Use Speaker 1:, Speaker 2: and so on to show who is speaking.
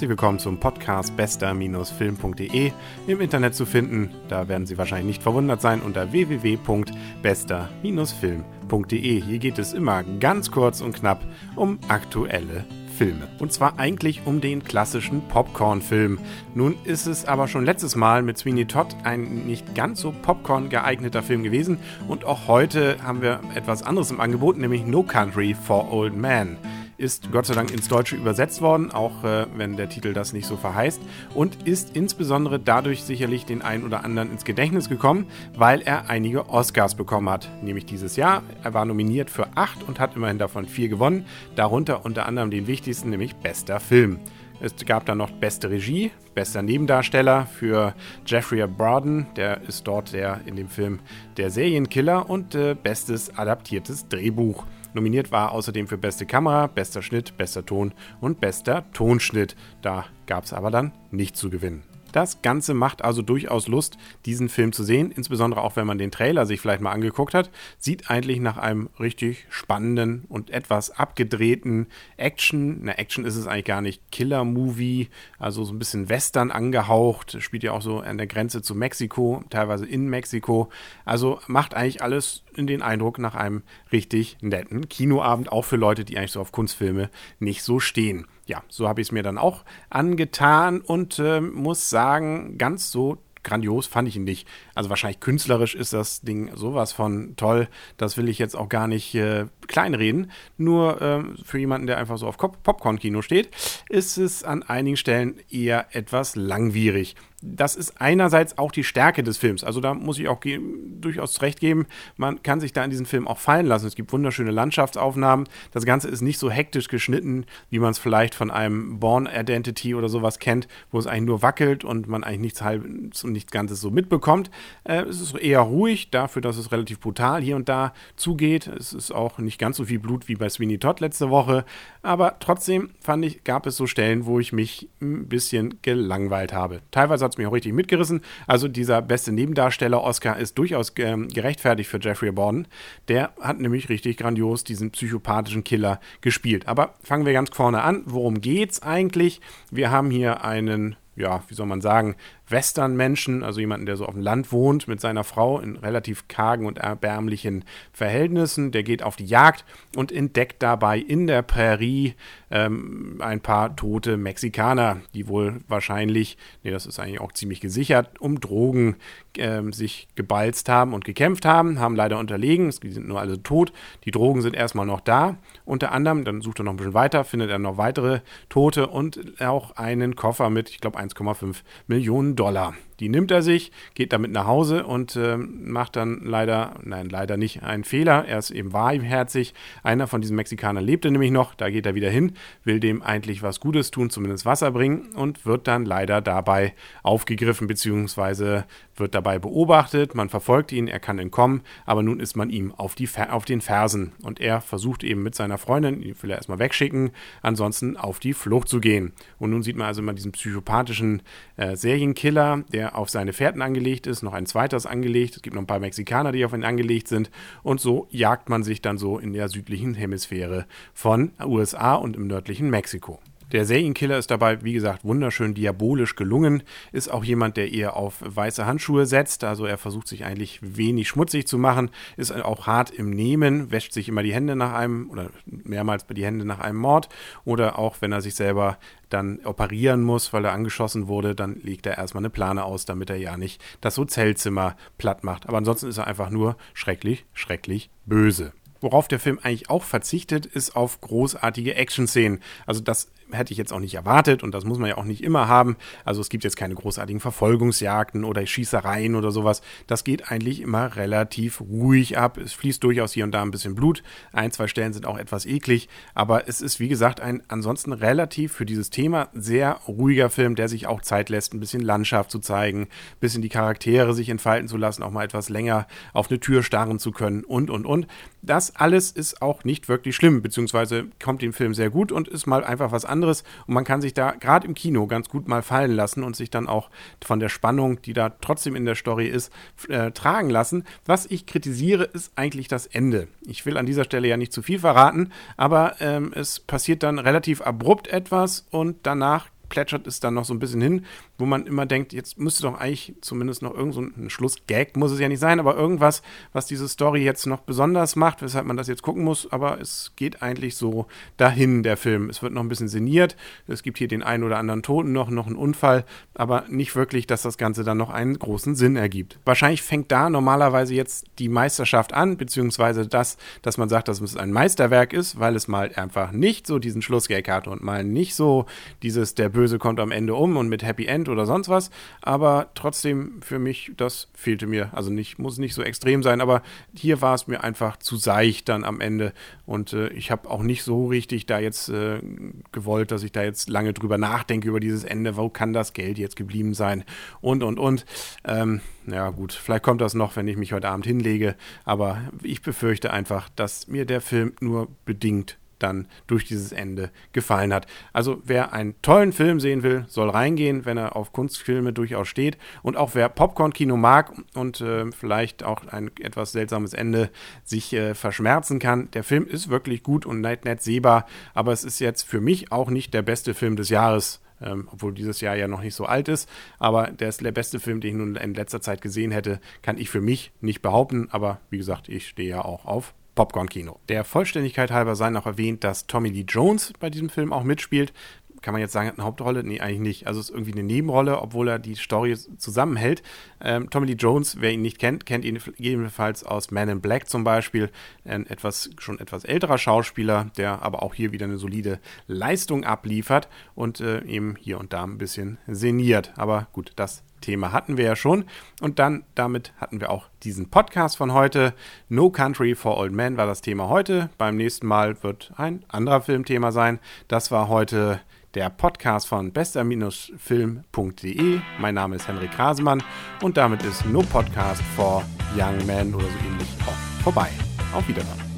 Speaker 1: Herzlich willkommen zum Podcast bester-film.de im Internet zu finden. Da werden Sie wahrscheinlich nicht verwundert sein unter www.bester-film.de. Hier geht es immer ganz kurz und knapp um aktuelle Filme. Und zwar eigentlich um den klassischen Popcorn-Film. Nun ist es aber schon letztes Mal mit Sweeney Todd ein nicht ganz so Popcorn geeigneter Film gewesen. Und auch heute haben wir etwas anderes im Angebot, nämlich No Country for Old Men ist Gott sei Dank ins Deutsche übersetzt worden, auch äh, wenn der Titel das nicht so verheißt, und ist insbesondere dadurch sicherlich den einen oder anderen ins Gedächtnis gekommen, weil er einige Oscars bekommen hat, nämlich dieses Jahr. Er war nominiert für acht und hat immerhin davon vier gewonnen, darunter unter anderem den wichtigsten, nämlich bester Film. Es gab dann noch beste Regie, bester Nebendarsteller für Jeffrey Barden, der ist dort der in dem Film der Serienkiller und äh, bestes adaptiertes Drehbuch. Nominiert war außerdem für beste Kamera, bester Schnitt, bester Ton und bester Tonschnitt. Da gab es aber dann nicht zu gewinnen. Das Ganze macht also durchaus Lust, diesen Film zu sehen, insbesondere auch wenn man den Trailer sich vielleicht mal angeguckt hat. Sieht eigentlich nach einem richtig spannenden und etwas abgedrehten Action, eine Action ist es eigentlich gar nicht, Killer-Movie, also so ein bisschen Western angehaucht, spielt ja auch so an der Grenze zu Mexiko, teilweise in Mexiko. Also macht eigentlich alles in den Eindruck nach einem richtig netten Kinoabend, auch für Leute, die eigentlich so auf Kunstfilme nicht so stehen ja, so habe ich es mir dann auch angetan und äh, muss sagen, ganz so grandios fand ich ihn nicht. Also wahrscheinlich künstlerisch ist das Ding sowas von toll. Das will ich jetzt auch gar nicht äh, kleinreden. Nur äh, für jemanden, der einfach so auf Popcorn-Kino steht, ist es an einigen Stellen eher etwas langwierig das ist einerseits auch die Stärke des Films. Also da muss ich auch durchaus recht geben. Man kann sich da in diesen Film auch fallen lassen. Es gibt wunderschöne Landschaftsaufnahmen. Das Ganze ist nicht so hektisch geschnitten, wie man es vielleicht von einem Born Identity oder sowas kennt, wo es eigentlich nur wackelt und man eigentlich nichts halbes und nichts Ganzes so mitbekommt. Äh, es ist eher ruhig, dafür, dass es relativ brutal hier und da zugeht. Es ist auch nicht ganz so viel Blut wie bei Sweeney Todd letzte Woche. Aber trotzdem fand ich, gab es so Stellen, wo ich mich ein bisschen gelangweilt habe. Teilweise hat es mich auch richtig mitgerissen. Also dieser beste Nebendarsteller Oscar ist durchaus ähm, gerechtfertigt für Jeffrey Borden. Der hat nämlich richtig grandios diesen psychopathischen Killer gespielt. Aber fangen wir ganz vorne an. Worum geht's eigentlich? Wir haben hier einen ja, wie soll man sagen, Western-Menschen, also jemanden, der so auf dem Land wohnt mit seiner Frau in relativ kargen und erbärmlichen Verhältnissen. Der geht auf die Jagd und entdeckt dabei in der Prärie ähm, ein paar tote Mexikaner, die wohl wahrscheinlich, nee, das ist eigentlich auch ziemlich gesichert, um Drogen ähm, sich gebalzt haben und gekämpft haben, haben leider unterlegen, die sind nur alle tot. Die Drogen sind erstmal noch da. Unter anderem, dann sucht er noch ein bisschen weiter, findet er noch weitere Tote und auch einen Koffer mit, ich glaube, 1,5 Millionen Dollar. Die nimmt er sich, geht damit nach Hause und äh, macht dann leider, nein, leider nicht einen Fehler. Er ist eben wahrherzig. Einer von diesen Mexikanern lebte nämlich noch. Da geht er wieder hin, will dem eigentlich was Gutes tun, zumindest Wasser bringen und wird dann leider dabei aufgegriffen bzw. wird dabei beobachtet. Man verfolgt ihn, er kann entkommen, aber nun ist man ihm auf, die, auf den Fersen und er versucht eben mit seiner Freundin, die will er erstmal wegschicken, ansonsten auf die Flucht zu gehen. Und nun sieht man also immer diesen psychopathischen äh, Serienkiller, der auf seine Fährten angelegt ist, noch ein zweites angelegt. Es gibt noch ein paar Mexikaner, die auf ihn angelegt sind. Und so jagt man sich dann so in der südlichen Hemisphäre von USA und im nördlichen Mexiko. Der Serienkiller ist dabei, wie gesagt, wunderschön diabolisch gelungen. Ist auch jemand, der eher auf weiße Handschuhe setzt. Also er versucht sich eigentlich wenig schmutzig zu machen. Ist auch hart im Nehmen, wäscht sich immer die Hände nach einem oder mehrmals die Hände nach einem Mord. Oder auch, wenn er sich selber dann operieren muss, weil er angeschossen wurde, dann legt er erstmal eine Plane aus, damit er ja nicht das Hotelzimmer platt macht. Aber ansonsten ist er einfach nur schrecklich, schrecklich böse. Worauf der Film eigentlich auch verzichtet, ist auf großartige Action-Szenen. Also das hätte ich jetzt auch nicht erwartet und das muss man ja auch nicht immer haben. Also es gibt jetzt keine großartigen Verfolgungsjagden oder Schießereien oder sowas. Das geht eigentlich immer relativ ruhig ab. Es fließt durchaus hier und da ein bisschen Blut. Ein, zwei Stellen sind auch etwas eklig, aber es ist wie gesagt ein ansonsten relativ für dieses Thema sehr ruhiger Film, der sich auch Zeit lässt, ein bisschen Landschaft zu zeigen, ein bisschen die Charaktere sich entfalten zu lassen, auch mal etwas länger auf eine Tür starren zu können und und und. Das alles ist auch nicht wirklich schlimm, beziehungsweise kommt dem Film sehr gut und ist mal einfach was anderes und man kann sich da gerade im Kino ganz gut mal fallen lassen und sich dann auch von der Spannung, die da trotzdem in der Story ist, äh, tragen lassen. Was ich kritisiere, ist eigentlich das Ende. Ich will an dieser Stelle ja nicht zu viel verraten, aber ähm, es passiert dann relativ abrupt etwas und danach plätschert es dann noch so ein bisschen hin, wo man immer denkt, jetzt müsste doch eigentlich zumindest noch irgend so ein Schlussgag, muss es ja nicht sein, aber irgendwas, was diese Story jetzt noch besonders macht, weshalb man das jetzt gucken muss, aber es geht eigentlich so dahin, der Film. Es wird noch ein bisschen sinniert, es gibt hier den einen oder anderen Toten noch, noch einen Unfall, aber nicht wirklich, dass das Ganze dann noch einen großen Sinn ergibt. Wahrscheinlich fängt da normalerweise jetzt die Meisterschaft an, beziehungsweise das, dass man sagt, dass es ein Meisterwerk ist, weil es mal einfach nicht so diesen Schlussgag hat und mal nicht so dieses, der Böse kommt am Ende um und mit Happy End oder sonst was, aber trotzdem für mich, das fehlte mir, also nicht, muss nicht so extrem sein, aber hier war es mir einfach zu seicht dann am Ende. Und äh, ich habe auch nicht so richtig da jetzt äh, gewollt, dass ich da jetzt lange drüber nachdenke über dieses Ende, wo kann das Geld jetzt geblieben sein? Und und und. Ähm, ja gut, vielleicht kommt das noch, wenn ich mich heute Abend hinlege, aber ich befürchte einfach, dass mir der Film nur bedingt dann durch dieses Ende gefallen hat. Also wer einen tollen Film sehen will, soll reingehen, wenn er auf Kunstfilme durchaus steht. Und auch wer Popcorn-Kino mag und äh, vielleicht auch ein etwas seltsames Ende sich äh, verschmerzen kann, der Film ist wirklich gut und nett, nett sehbar. Aber es ist jetzt für mich auch nicht der beste Film des Jahres. Ähm, obwohl dieses Jahr ja noch nicht so alt ist. Aber der ist der beste Film, den ich nun in letzter Zeit gesehen hätte, kann ich für mich nicht behaupten. Aber wie gesagt, ich stehe ja auch auf Popcorn-Kino. Der Vollständigkeit halber sei noch erwähnt, dass Tommy Lee Jones bei diesem Film auch mitspielt. Kann man jetzt sagen, hat eine Hauptrolle? Nee, eigentlich nicht. Also es ist irgendwie eine Nebenrolle, obwohl er die Story zusammenhält. Ähm, Tommy Lee Jones, wer ihn nicht kennt, kennt ihn gegebenenfalls aus Man in Black zum Beispiel. Ein etwas, schon etwas älterer Schauspieler, der aber auch hier wieder eine solide Leistung abliefert und äh, eben hier und da ein bisschen seniert. Aber gut, das Thema hatten wir ja schon. Und dann, damit hatten wir auch diesen Podcast von heute. No Country for Old Men war das Thema heute. Beim nächsten Mal wird ein anderer Filmthema sein. Das war heute der Podcast von bester-film.de. Mein Name ist Henrik Rasemann und damit ist No Podcast for Young Men oder so ähnlich auch vorbei. Auf Wiedersehen.